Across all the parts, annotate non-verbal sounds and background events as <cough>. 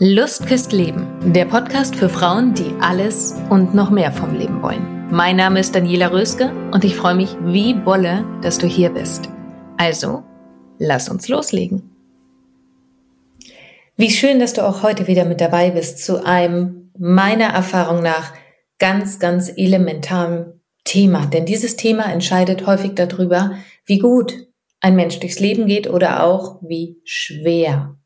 Lust küsst Leben, der Podcast für Frauen, die alles und noch mehr vom Leben wollen. Mein Name ist Daniela Röske und ich freue mich wie Bolle, dass du hier bist. Also, lass uns loslegen. Wie schön, dass du auch heute wieder mit dabei bist zu einem meiner Erfahrung nach ganz, ganz elementaren Thema. Denn dieses Thema entscheidet häufig darüber, wie gut ein Mensch durchs Leben geht oder auch wie schwer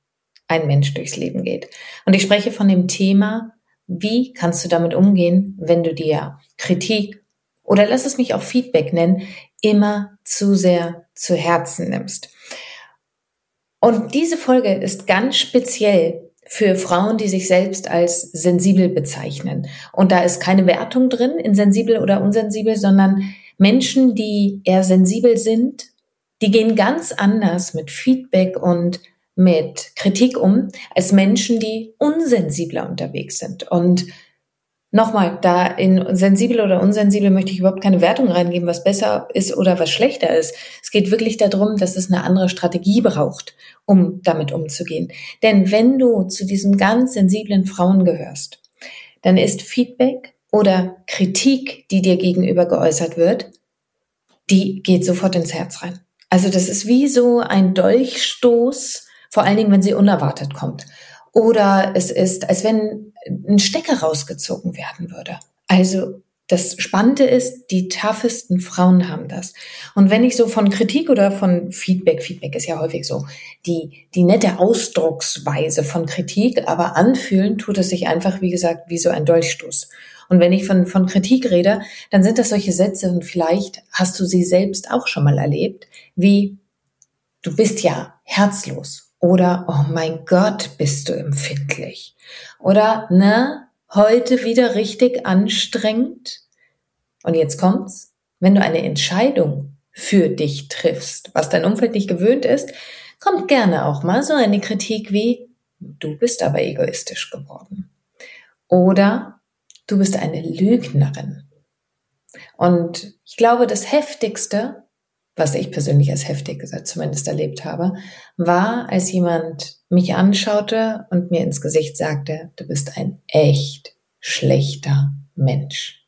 ein Mensch durchs Leben geht. Und ich spreche von dem Thema, wie kannst du damit umgehen, wenn du dir Kritik oder lass es mich auch Feedback nennen, immer zu sehr zu Herzen nimmst. Und diese Folge ist ganz speziell für Frauen, die sich selbst als sensibel bezeichnen. Und da ist keine Wertung drin in sensibel oder unsensibel, sondern Menschen, die eher sensibel sind, die gehen ganz anders mit Feedback und mit Kritik um als Menschen, die unsensibler unterwegs sind. Und Nochmal, da in sensibel oder unsensibel möchte ich überhaupt keine Wertung reingeben, was besser ist oder was schlechter ist. Es geht wirklich darum, dass es eine andere Strategie braucht, um damit umzugehen. Denn wenn du zu diesen ganz sensiblen Frauen gehörst, dann ist Feedback oder Kritik, die dir gegenüber geäußert wird, die geht sofort ins Herz rein. Also das ist wie so ein Dolchstoß, vor allen Dingen, wenn sie unerwartet kommt. Oder es ist, als wenn ein Stecker rausgezogen werden würde. Also das Spannende ist, die toughesten Frauen haben das. Und wenn ich so von Kritik oder von Feedback, Feedback ist ja häufig so, die, die nette Ausdrucksweise von Kritik, aber anfühlen tut es sich einfach, wie gesagt, wie so ein Dolchstoß. Und wenn ich von, von Kritik rede, dann sind das solche Sätze und vielleicht hast du sie selbst auch schon mal erlebt, wie du bist ja herzlos oder, oh mein Gott, bist du empfindlich. Oder, ne, heute wieder richtig anstrengend. Und jetzt kommt's, wenn du eine Entscheidung für dich triffst, was dein Umfeld nicht gewöhnt ist, kommt gerne auch mal so eine Kritik wie, du bist aber egoistisch geworden. Oder du bist eine Lügnerin. Und ich glaube, das Heftigste, was ich persönlich als heftig zumindest erlebt habe, war, als jemand mich anschaute und mir ins Gesicht sagte, du bist ein echt schlechter Mensch.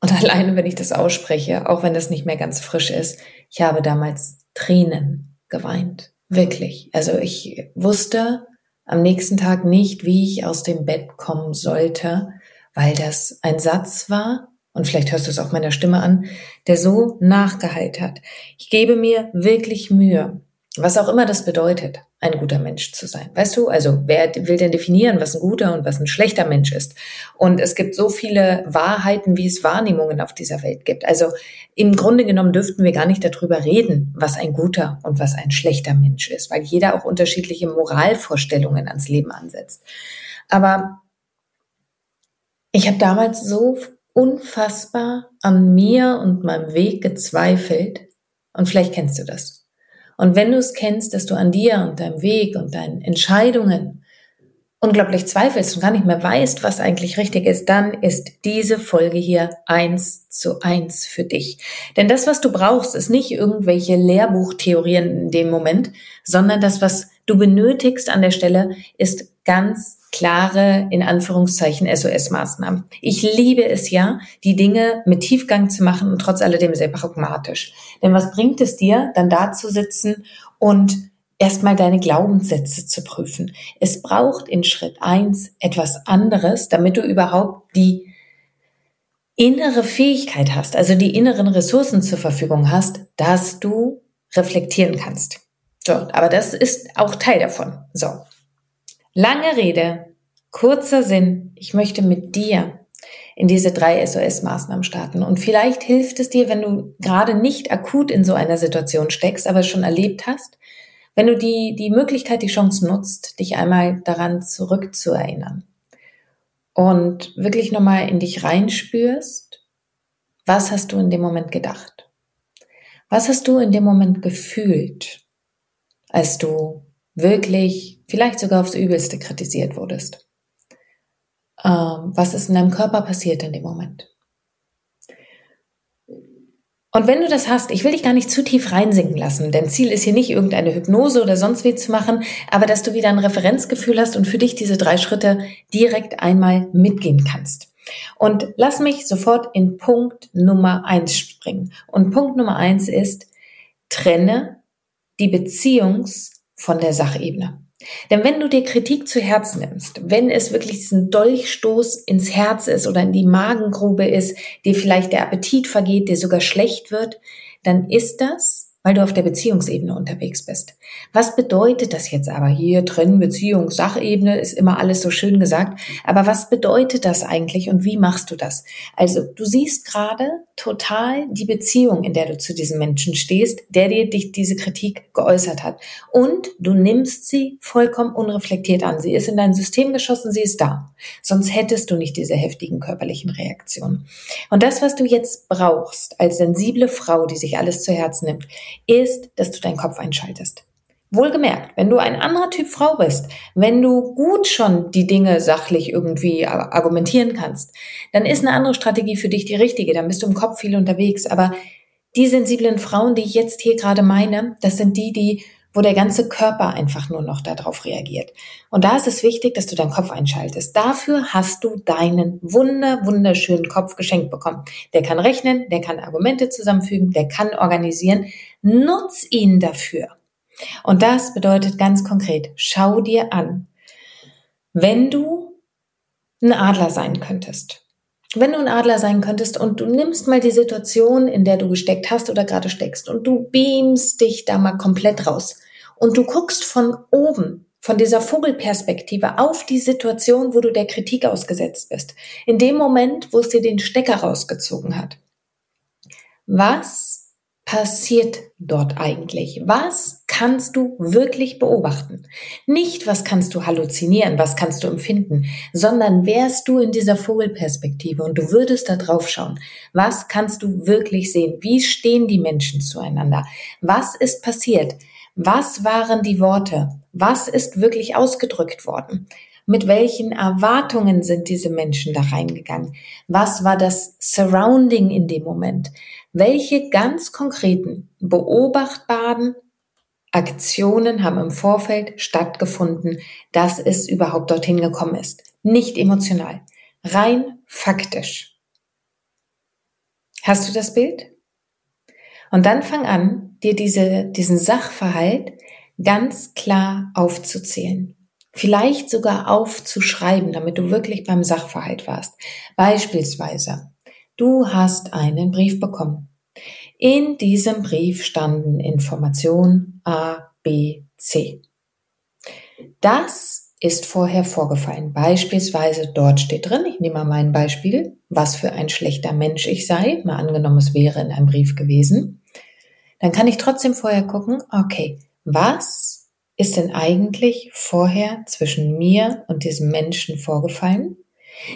Und <laughs> alleine, wenn ich das ausspreche, auch wenn das nicht mehr ganz frisch ist, ich habe damals Tränen geweint. Wirklich. Also ich wusste am nächsten Tag nicht, wie ich aus dem Bett kommen sollte, weil das ein Satz war, und vielleicht hörst du es auch meiner Stimme an, der so nachgeheilt hat. Ich gebe mir wirklich Mühe, was auch immer das bedeutet, ein guter Mensch zu sein. Weißt du, also wer will denn definieren, was ein guter und was ein schlechter Mensch ist? Und es gibt so viele Wahrheiten, wie es Wahrnehmungen auf dieser Welt gibt. Also im Grunde genommen dürften wir gar nicht darüber reden, was ein guter und was ein schlechter Mensch ist, weil jeder auch unterschiedliche Moralvorstellungen ans Leben ansetzt. Aber ich habe damals so unfassbar an mir und meinem Weg gezweifelt. Und vielleicht kennst du das. Und wenn du es kennst, dass du an dir und deinem Weg und deinen Entscheidungen unglaublich zweifelst und gar nicht mehr weißt, was eigentlich richtig ist, dann ist diese Folge hier eins zu eins für dich. Denn das, was du brauchst, ist nicht irgendwelche Lehrbuchtheorien in dem Moment, sondern das, was du benötigst an der Stelle, ist ganz klare, in Anführungszeichen, SOS-Maßnahmen. Ich liebe es ja, die Dinge mit Tiefgang zu machen und trotz alledem sehr pragmatisch. Denn was bringt es dir, dann da zu sitzen und erstmal deine Glaubenssätze zu prüfen. Es braucht in Schritt eins etwas anderes, damit du überhaupt die innere Fähigkeit hast, also die inneren Ressourcen zur Verfügung hast, dass du reflektieren kannst. So, aber das ist auch Teil davon. So. Lange Rede, kurzer Sinn. Ich möchte mit dir in diese drei SOS-Maßnahmen starten. Und vielleicht hilft es dir, wenn du gerade nicht akut in so einer Situation steckst, aber schon erlebt hast, wenn du die, die Möglichkeit, die Chance nutzt, dich einmal daran zurückzuerinnern und wirklich nochmal in dich reinspürst, was hast du in dem Moment gedacht? Was hast du in dem Moment gefühlt, als du wirklich vielleicht sogar aufs Übelste kritisiert wurdest? Ähm, was ist in deinem Körper passiert in dem Moment? Und wenn du das hast, ich will dich gar nicht zu tief reinsinken lassen, denn Ziel ist hier nicht irgendeine Hypnose oder sonst wie zu machen, aber dass du wieder ein Referenzgefühl hast und für dich diese drei Schritte direkt einmal mitgehen kannst. Und lass mich sofort in Punkt Nummer eins springen. Und Punkt Nummer eins ist, trenne die Beziehungs von der Sachebene. Denn wenn du dir Kritik zu Herzen nimmst, wenn es wirklich diesen Dolchstoß ins Herz ist oder in die Magengrube ist, dir vielleicht der Appetit vergeht, dir sogar schlecht wird, dann ist das weil du auf der Beziehungsebene unterwegs bist. Was bedeutet das jetzt aber hier trennen Beziehung, Sachebene ist immer alles so schön gesagt, aber was bedeutet das eigentlich und wie machst du das? Also, du siehst gerade total die Beziehung, in der du zu diesem Menschen stehst, der dir dich diese Kritik geäußert hat und du nimmst sie vollkommen unreflektiert an. Sie ist in dein System geschossen, sie ist da. Sonst hättest du nicht diese heftigen körperlichen Reaktionen. Und das, was du jetzt brauchst als sensible Frau, die sich alles zu Herzen nimmt, ist, dass du deinen Kopf einschaltest. Wohlgemerkt, wenn du ein anderer Typ Frau bist, wenn du gut schon die Dinge sachlich irgendwie argumentieren kannst, dann ist eine andere Strategie für dich die richtige. Dann bist du im Kopf viel unterwegs. Aber die sensiblen Frauen, die ich jetzt hier gerade meine, das sind die, die wo der ganze Körper einfach nur noch darauf reagiert. Und da ist es wichtig, dass du deinen Kopf einschaltest. Dafür hast du deinen wunder, wunderschönen Kopf geschenkt bekommen. Der kann rechnen, der kann Argumente zusammenfügen, der kann organisieren. Nutz ihn dafür. Und das bedeutet ganz konkret, schau dir an, wenn du ein Adler sein könntest. Wenn du ein Adler sein könntest und du nimmst mal die Situation, in der du gesteckt hast oder gerade steckst und du beamst dich da mal komplett raus und du guckst von oben, von dieser Vogelperspektive auf die Situation, wo du der Kritik ausgesetzt bist. In dem Moment, wo es dir den Stecker rausgezogen hat. Was passiert dort eigentlich? Was kannst du wirklich beobachten? Nicht, was kannst du halluzinieren, was kannst du empfinden, sondern wärst du in dieser Vogelperspektive und du würdest da drauf schauen. Was kannst du wirklich sehen? Wie stehen die Menschen zueinander? Was ist passiert? Was waren die Worte? Was ist wirklich ausgedrückt worden? Mit welchen Erwartungen sind diese Menschen da reingegangen? Was war das Surrounding in dem Moment? Welche ganz konkreten, beobachtbaren Aktionen haben im Vorfeld stattgefunden, dass es überhaupt dorthin gekommen ist? Nicht emotional, rein faktisch. Hast du das Bild? Und dann fang an, dir diese, diesen Sachverhalt ganz klar aufzuzählen. Vielleicht sogar aufzuschreiben, damit du wirklich beim Sachverhalt warst. Beispielsweise, du hast einen Brief bekommen. In diesem Brief standen Informationen A, B, C. Das ist vorher vorgefallen. Beispielsweise dort steht drin, ich nehme mal mein Beispiel, was für ein schlechter Mensch ich sei. Mal angenommen, es wäre in einem Brief gewesen dann kann ich trotzdem vorher gucken, okay, was ist denn eigentlich vorher zwischen mir und diesem Menschen vorgefallen?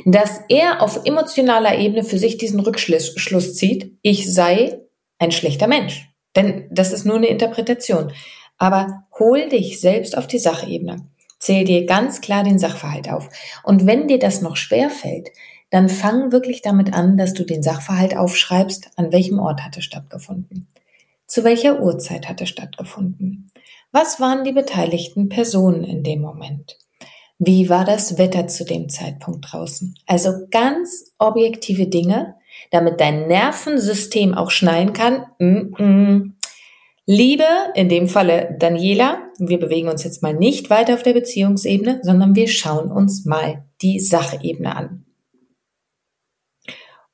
Dass er auf emotionaler Ebene für sich diesen Rückschluss Schluss zieht, ich sei ein schlechter Mensch. Denn das ist nur eine Interpretation. Aber hol dich selbst auf die Sachebene. Zähl dir ganz klar den Sachverhalt auf. Und wenn dir das noch schwer fällt, dann fang wirklich damit an, dass du den Sachverhalt aufschreibst, an welchem Ort hat es stattgefunden. Zu welcher Uhrzeit hat es stattgefunden? Was waren die beteiligten Personen in dem Moment? Wie war das Wetter zu dem Zeitpunkt draußen? Also ganz objektive Dinge, damit dein Nervensystem auch schnallen kann. Mm -mm. Liebe, in dem Falle Daniela, wir bewegen uns jetzt mal nicht weiter auf der Beziehungsebene, sondern wir schauen uns mal die Sachebene an.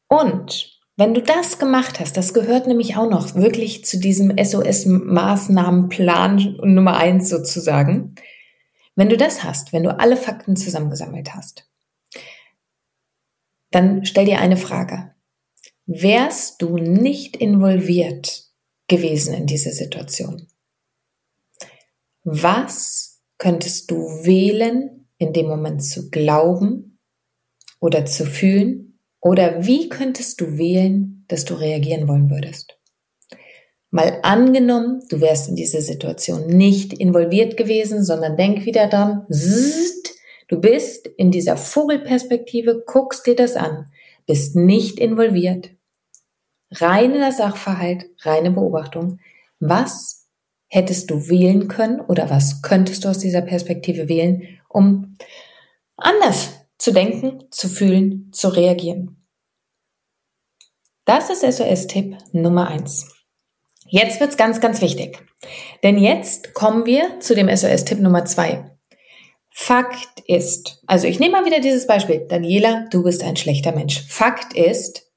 Und wenn du das gemacht hast, das gehört nämlich auch noch wirklich zu diesem SOS-Maßnahmenplan Nummer eins sozusagen. Wenn du das hast, wenn du alle Fakten zusammengesammelt hast, dann stell dir eine Frage. Wärst du nicht involviert gewesen in diese Situation? Was könntest du wählen, in dem Moment zu glauben oder zu fühlen oder wie könntest du wählen, dass du reagieren wollen würdest? Mal angenommen, du wärst in diese Situation nicht involviert gewesen, sondern denk wieder dran, zzzt, du bist in dieser Vogelperspektive, guckst dir das an, bist nicht involviert. Reiner Sachverhalt, reine Beobachtung. Was hättest du wählen können oder was könntest du aus dieser Perspektive wählen, um anders zu denken, zu fühlen, zu reagieren. Das ist SOS-Tipp Nummer eins. Jetzt wird's ganz, ganz wichtig. Denn jetzt kommen wir zu dem SOS-Tipp Nummer zwei. Fakt ist, also ich nehme mal wieder dieses Beispiel. Daniela, du bist ein schlechter Mensch. Fakt ist,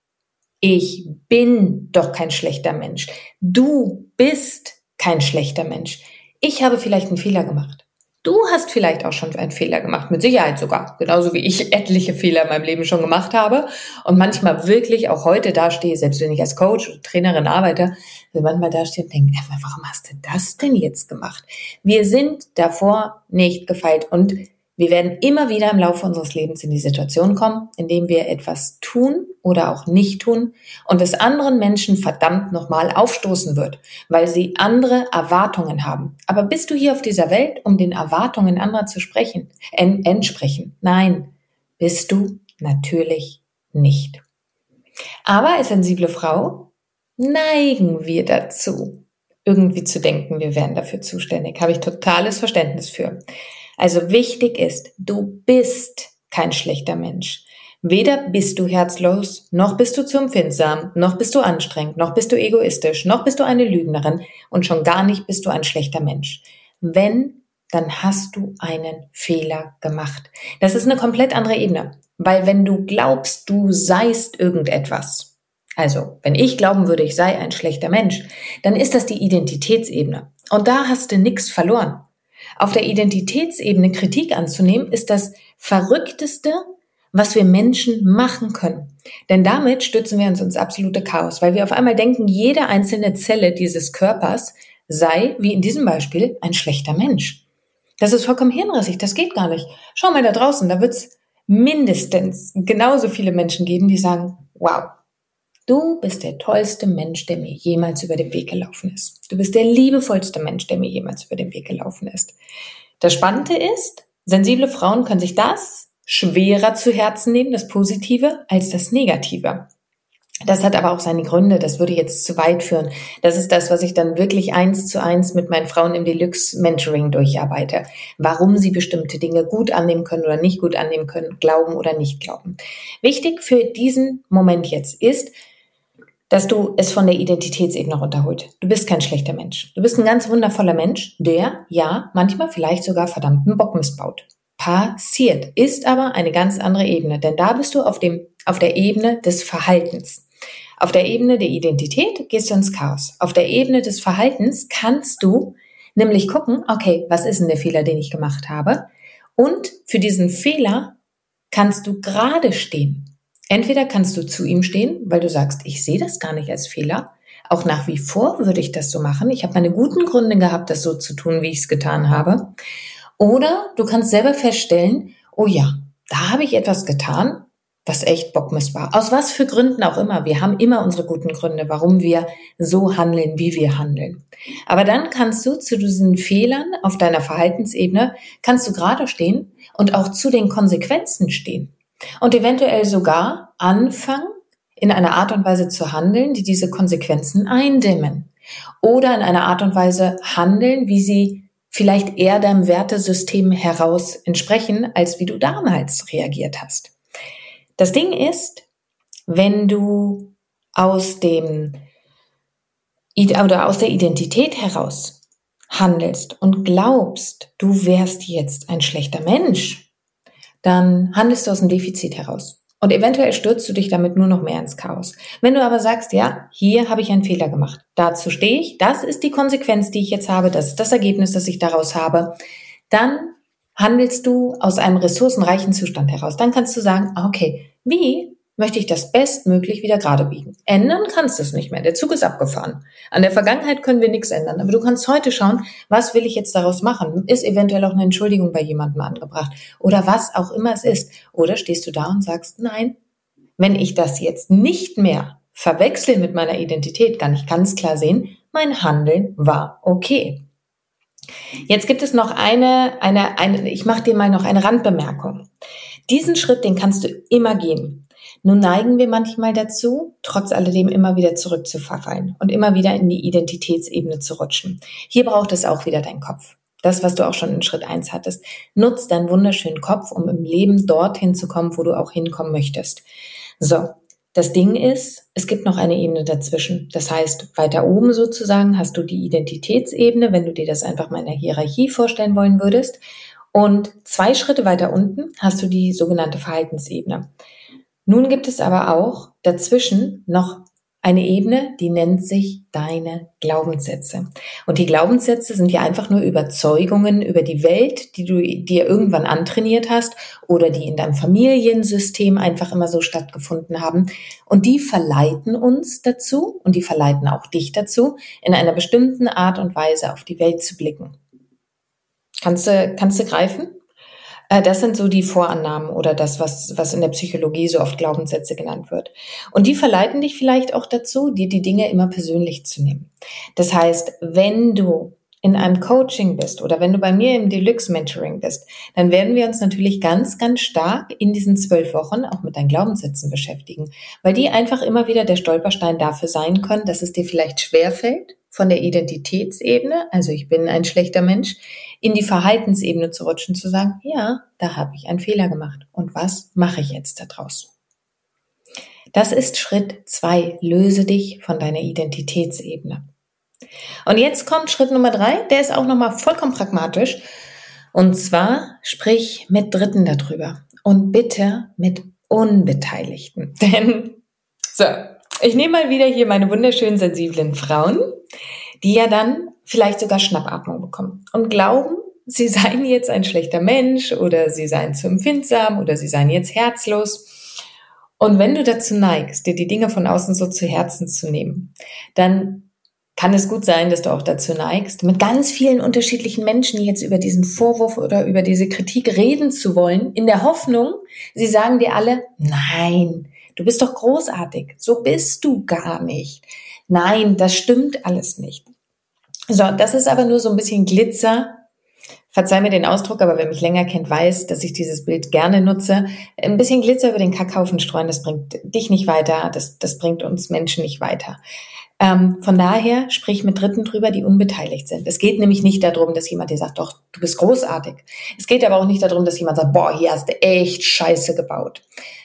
ich bin doch kein schlechter Mensch. Du bist kein schlechter Mensch. Ich habe vielleicht einen Fehler gemacht. Du hast vielleicht auch schon einen Fehler gemacht, mit Sicherheit sogar, genauso wie ich <laughs> etliche Fehler in meinem Leben schon gemacht habe und manchmal wirklich auch heute dastehe, selbst wenn ich als Coach oder Trainerin arbeite, manchmal dastehe und denke, warum hast du das denn jetzt gemacht? Wir sind davor nicht gefeilt und wir werden immer wieder im Laufe unseres Lebens in die Situation kommen, in dem wir etwas tun oder auch nicht tun und es anderen Menschen verdammt nochmal aufstoßen wird, weil sie andere Erwartungen haben. Aber bist du hier auf dieser Welt, um den Erwartungen anderer zu sprechen, en entsprechen? Nein, bist du natürlich nicht. Aber als sensible Frau neigen wir dazu, irgendwie zu denken, wir wären dafür zuständig. Habe ich totales Verständnis für. Also wichtig ist, du bist kein schlechter Mensch. Weder bist du herzlos, noch bist du zu empfindsam, noch bist du anstrengend, noch bist du egoistisch, noch bist du eine Lügnerin und schon gar nicht bist du ein schlechter Mensch. Wenn, dann hast du einen Fehler gemacht. Das ist eine komplett andere Ebene, weil wenn du glaubst, du seist irgendetwas, also wenn ich glauben würde, ich sei ein schlechter Mensch, dann ist das die Identitätsebene. Und da hast du nichts verloren. Auf der Identitätsebene Kritik anzunehmen, ist das Verrückteste, was wir Menschen machen können. Denn damit stützen wir uns ins absolute Chaos, weil wir auf einmal denken, jede einzelne Zelle dieses Körpers sei, wie in diesem Beispiel, ein schlechter Mensch. Das ist vollkommen hirnrissig, das geht gar nicht. Schau mal da draußen, da wird's mindestens genauso viele Menschen geben, die sagen, wow, Du bist der tollste Mensch, der mir jemals über den Weg gelaufen ist. Du bist der liebevollste Mensch, der mir jemals über den Weg gelaufen ist. Das Spannende ist, sensible Frauen können sich das schwerer zu Herzen nehmen, das Positive, als das Negative. Das hat aber auch seine Gründe, das würde jetzt zu weit führen. Das ist das, was ich dann wirklich eins zu eins mit meinen Frauen im Deluxe Mentoring durcharbeite. Warum sie bestimmte Dinge gut annehmen können oder nicht gut annehmen können, glauben oder nicht glauben. Wichtig für diesen Moment jetzt ist, dass du es von der Identitätsebene runterholt. Du bist kein schlechter Mensch. Du bist ein ganz wundervoller Mensch, der, ja, manchmal vielleicht sogar verdammten Bock missbaut. Passiert. Ist aber eine ganz andere Ebene, denn da bist du auf dem, auf der Ebene des Verhaltens. Auf der Ebene der Identität gehst du ins Chaos. Auf der Ebene des Verhaltens kannst du nämlich gucken, okay, was ist denn der Fehler, den ich gemacht habe? Und für diesen Fehler kannst du gerade stehen. Entweder kannst du zu ihm stehen, weil du sagst, ich sehe das gar nicht als Fehler. Auch nach wie vor würde ich das so machen. Ich habe meine guten Gründe gehabt, das so zu tun, wie ich es getan habe. Oder du kannst selber feststellen, oh ja, da habe ich etwas getan, was echt Bockmist war. Aus was für Gründen auch immer. Wir haben immer unsere guten Gründe, warum wir so handeln, wie wir handeln. Aber dann kannst du zu diesen Fehlern auf deiner Verhaltensebene, kannst du gerade stehen und auch zu den Konsequenzen stehen. Und eventuell sogar anfangen, in einer Art und Weise zu handeln, die diese Konsequenzen eindämmen. Oder in einer Art und Weise handeln, wie sie vielleicht eher deinem Wertesystem heraus entsprechen, als wie du damals reagiert hast. Das Ding ist, wenn du aus dem oder aus der Identität heraus handelst und glaubst, du wärst jetzt ein schlechter Mensch, dann handelst du aus dem Defizit heraus. Und eventuell stürzt du dich damit nur noch mehr ins Chaos. Wenn du aber sagst, ja, hier habe ich einen Fehler gemacht, dazu stehe ich, das ist die Konsequenz, die ich jetzt habe, das ist das Ergebnis, das ich daraus habe, dann handelst du aus einem ressourcenreichen Zustand heraus. Dann kannst du sagen, ah, okay, wie möchte ich das bestmöglich wieder gerade biegen? Ändern kannst du es nicht mehr. Der Zug ist abgefahren. An der Vergangenheit können wir nichts ändern. Aber du kannst heute schauen, was will ich jetzt daraus machen? Ist eventuell auch eine Entschuldigung bei jemandem angebracht? Oder was auch immer es ist. Oder stehst du da und sagst, nein, wenn ich das jetzt nicht mehr verwechsel mit meiner Identität, kann ich ganz klar sehen, mein Handeln war okay. Jetzt gibt es noch eine, eine, eine ich mache dir mal noch eine Randbemerkung. Diesen Schritt, den kannst du immer gehen. Nun neigen wir manchmal dazu, trotz alledem immer wieder zurückzuverfallen und immer wieder in die Identitätsebene zu rutschen. Hier braucht es auch wieder dein Kopf. Das, was du auch schon in Schritt eins hattest. Nutz deinen wunderschönen Kopf, um im Leben dorthin zu kommen, wo du auch hinkommen möchtest. So, das Ding ist, es gibt noch eine Ebene dazwischen. Das heißt, weiter oben sozusagen hast du die Identitätsebene, wenn du dir das einfach mal in der Hierarchie vorstellen wollen würdest. Und zwei Schritte weiter unten hast du die sogenannte Verhaltensebene. Nun gibt es aber auch dazwischen noch eine Ebene, die nennt sich deine Glaubenssätze. Und die Glaubenssätze sind ja einfach nur Überzeugungen über die Welt, die du dir irgendwann antrainiert hast oder die in deinem Familiensystem einfach immer so stattgefunden haben. Und die verleiten uns dazu und die verleiten auch dich dazu, in einer bestimmten Art und Weise auf die Welt zu blicken. Kannst du, kannst du greifen? Äh, das sind so die Vorannahmen oder das, was, was in der Psychologie so oft Glaubenssätze genannt wird. Und die verleiten dich vielleicht auch dazu, dir die Dinge immer persönlich zu nehmen. Das heißt, wenn du in einem Coaching bist oder wenn du bei mir im Deluxe Mentoring bist, dann werden wir uns natürlich ganz, ganz stark in diesen zwölf Wochen auch mit deinen Glaubenssätzen beschäftigen, weil die einfach immer wieder der Stolperstein dafür sein können, dass es dir vielleicht schwerfällt, von der Identitätsebene, also ich bin ein schlechter Mensch, in die Verhaltensebene zu rutschen, zu sagen, ja, da habe ich einen Fehler gemacht. Und was mache ich jetzt daraus? Das ist Schritt zwei. Löse dich von deiner Identitätsebene. Und jetzt kommt Schritt Nummer drei. Der ist auch nochmal vollkommen pragmatisch. Und zwar sprich mit Dritten darüber. Und bitte mit Unbeteiligten. <laughs> Denn, so, ich nehme mal wieder hier meine wunderschönen sensiblen Frauen, die ja dann vielleicht sogar Schnappatmung bekommen und glauben, sie seien jetzt ein schlechter Mensch oder sie seien zu empfindsam oder sie seien jetzt herzlos. Und wenn du dazu neigst, dir die Dinge von außen so zu Herzen zu nehmen, dann kann es gut sein, dass du auch dazu neigst, mit ganz vielen unterschiedlichen Menschen jetzt über diesen Vorwurf oder über diese Kritik reden zu wollen, in der Hoffnung, sie sagen dir alle, nein, Du bist doch großartig. So bist du gar nicht. Nein, das stimmt alles nicht. So, das ist aber nur so ein bisschen Glitzer. Verzeih mir den Ausdruck, aber wer mich länger kennt, weiß, dass ich dieses Bild gerne nutze. Ein bisschen Glitzer über den Kackhaufen streuen, das bringt dich nicht weiter, das, das bringt uns Menschen nicht weiter. Ähm, von daher sprich mit Dritten drüber, die unbeteiligt sind. Es geht nämlich nicht darum, dass jemand dir sagt, doch, du bist großartig. Es geht aber auch nicht darum, dass jemand sagt, boah, hier hast du echt Scheiße gebaut.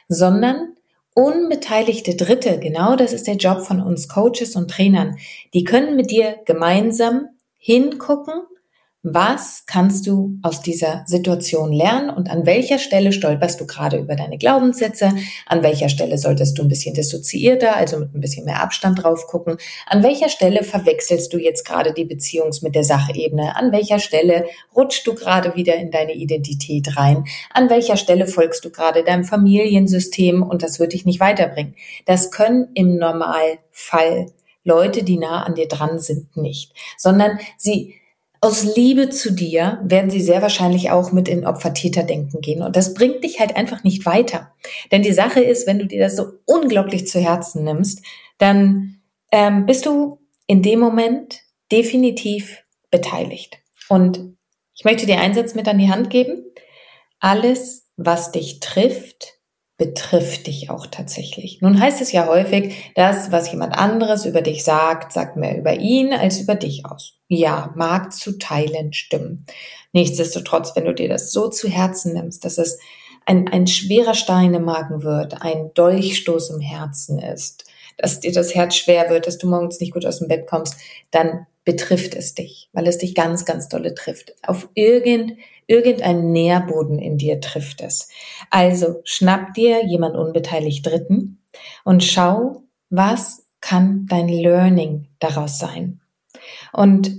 Sondern unbeteiligte Dritte, genau das ist der Job von uns Coaches und Trainern, die können mit dir gemeinsam hingucken was kannst du aus dieser Situation lernen und an welcher Stelle stolperst du gerade über deine Glaubenssätze? An welcher Stelle solltest du ein bisschen dissoziierter, also mit ein bisschen mehr Abstand drauf gucken? An welcher Stelle verwechselst du jetzt gerade die Beziehungs mit der Sachebene? An welcher Stelle rutschst du gerade wieder in deine Identität rein? An welcher Stelle folgst du gerade deinem Familiensystem und das wird dich nicht weiterbringen? Das können im Normalfall Leute, die nah an dir dran sind, nicht, sondern sie aus Liebe zu dir werden sie sehr wahrscheinlich auch mit in Opfer-Täter-Denken gehen. Und das bringt dich halt einfach nicht weiter. Denn die Sache ist, wenn du dir das so unglaublich zu Herzen nimmst, dann ähm, bist du in dem Moment definitiv beteiligt. Und ich möchte dir einen Satz mit an die Hand geben. Alles, was dich trifft, betrifft dich auch tatsächlich. Nun heißt es ja häufig, das, was jemand anderes über dich sagt, sagt mehr über ihn als über dich aus. Ja, mag zu Teilen stimmen. Nichtsdestotrotz, wenn du dir das so zu Herzen nimmst, dass es ein, ein schwerer Stein im Magen wird, ein Dolchstoß im Herzen ist, dass dir das Herz schwer wird, dass du morgens nicht gut aus dem Bett kommst, dann betrifft es dich, weil es dich ganz, ganz dolle trifft. Auf irgend, irgendein Nährboden in dir trifft es. Also schnapp dir jemand unbeteiligt Dritten und schau, was kann dein Learning daraus sein. Und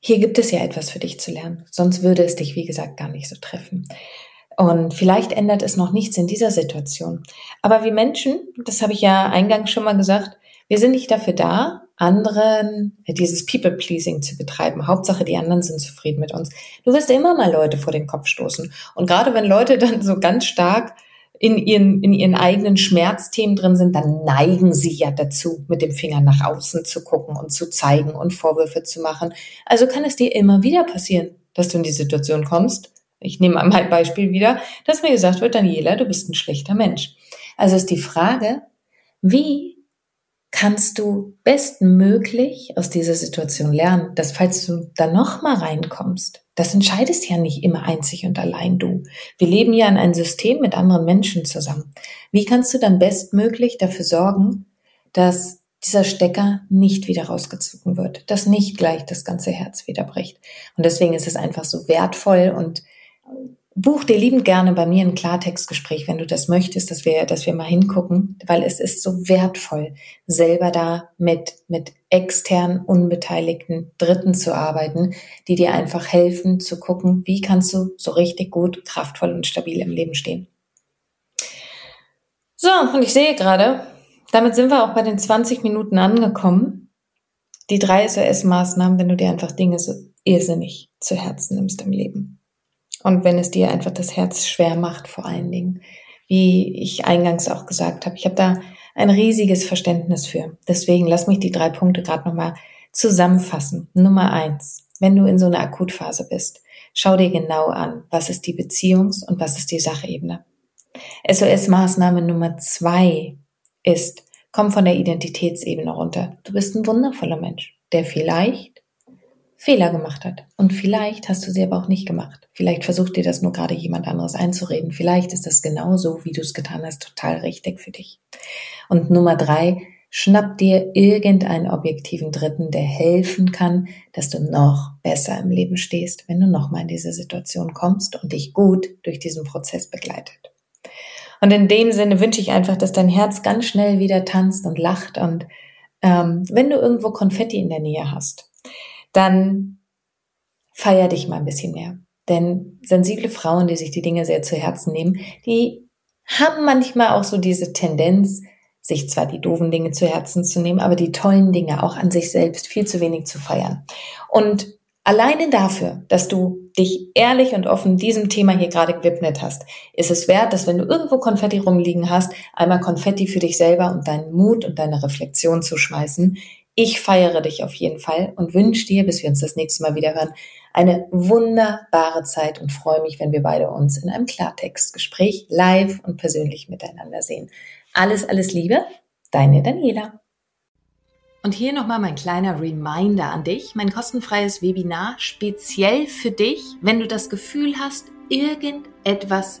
hier gibt es ja etwas für dich zu lernen, sonst würde es dich, wie gesagt, gar nicht so treffen. Und vielleicht ändert es noch nichts in dieser Situation. Aber wie Menschen, das habe ich ja eingangs schon mal gesagt, wir sind nicht dafür da, anderen dieses People-Pleasing zu betreiben. Hauptsache, die anderen sind zufrieden mit uns. Du wirst immer mal Leute vor den Kopf stoßen. Und gerade wenn Leute dann so ganz stark in ihren, in ihren eigenen Schmerzthemen drin sind, dann neigen sie ja dazu, mit dem Finger nach außen zu gucken und zu zeigen und Vorwürfe zu machen. Also kann es dir immer wieder passieren, dass du in die Situation kommst. Ich nehme mal ein Beispiel wieder, dass mir gesagt wird, Daniela, du bist ein schlechter Mensch. Also ist die Frage, wie kannst du bestmöglich aus dieser Situation lernen, dass falls du da nochmal reinkommst, das entscheidest ja nicht immer einzig und allein du. Wir leben ja in einem System mit anderen Menschen zusammen. Wie kannst du dann bestmöglich dafür sorgen, dass dieser Stecker nicht wieder rausgezogen wird, dass nicht gleich das ganze Herz wieder bricht. Und deswegen ist es einfach so wertvoll und buch dir liebend gerne bei mir ein Klartextgespräch, wenn du das möchtest, dass wir, dass wir mal hingucken, weil es ist so wertvoll, selber da mit, mit extern unbeteiligten Dritten zu arbeiten, die dir einfach helfen zu gucken, wie kannst du so richtig gut, kraftvoll und stabil im Leben stehen. So, und ich sehe gerade, damit sind wir auch bei den 20 Minuten angekommen. Die drei SOS-Maßnahmen, wenn du dir einfach Dinge so irrsinnig zu Herzen nimmst im Leben. Und wenn es dir einfach das Herz schwer macht, vor allen Dingen, wie ich eingangs auch gesagt habe, ich habe da ein riesiges Verständnis für. Deswegen lass mich die drei Punkte gerade nochmal zusammenfassen. Nummer eins, wenn du in so einer Akutphase bist, schau dir genau an, was ist die Beziehungs- und was ist die Sachebene. SOS-Maßnahme Nummer zwei ist, komm von der Identitätsebene runter. Du bist ein wundervoller Mensch, der vielleicht Fehler gemacht hat. Und vielleicht hast du sie aber auch nicht gemacht. Vielleicht versucht dir das nur gerade jemand anderes einzureden. Vielleicht ist das genauso, wie du es getan hast, total richtig für dich. Und Nummer drei, schnapp dir irgendeinen objektiven Dritten, der helfen kann, dass du noch besser im Leben stehst, wenn du nochmal in diese Situation kommst und dich gut durch diesen Prozess begleitet. Und in dem Sinne wünsche ich einfach, dass dein Herz ganz schnell wieder tanzt und lacht und ähm, wenn du irgendwo Konfetti in der Nähe hast, dann feier dich mal ein bisschen mehr. Denn sensible Frauen, die sich die Dinge sehr zu Herzen nehmen, die haben manchmal auch so diese Tendenz, sich zwar die doofen Dinge zu Herzen zu nehmen, aber die tollen Dinge auch an sich selbst viel zu wenig zu feiern. Und alleine dafür, dass du dich ehrlich und offen diesem Thema hier gerade gewidmet hast, ist es wert, dass wenn du irgendwo Konfetti rumliegen hast, einmal Konfetti für dich selber und deinen Mut und deine Reflexion zu schmeißen, ich feiere dich auf jeden Fall und wünsche dir, bis wir uns das nächste Mal wieder hören, eine wunderbare Zeit und freue mich, wenn wir beide uns in einem Klartextgespräch live und persönlich miteinander sehen. Alles, alles Liebe, deine Daniela. Und hier nochmal mein kleiner Reminder an dich, mein kostenfreies Webinar speziell für dich, wenn du das Gefühl hast, irgendetwas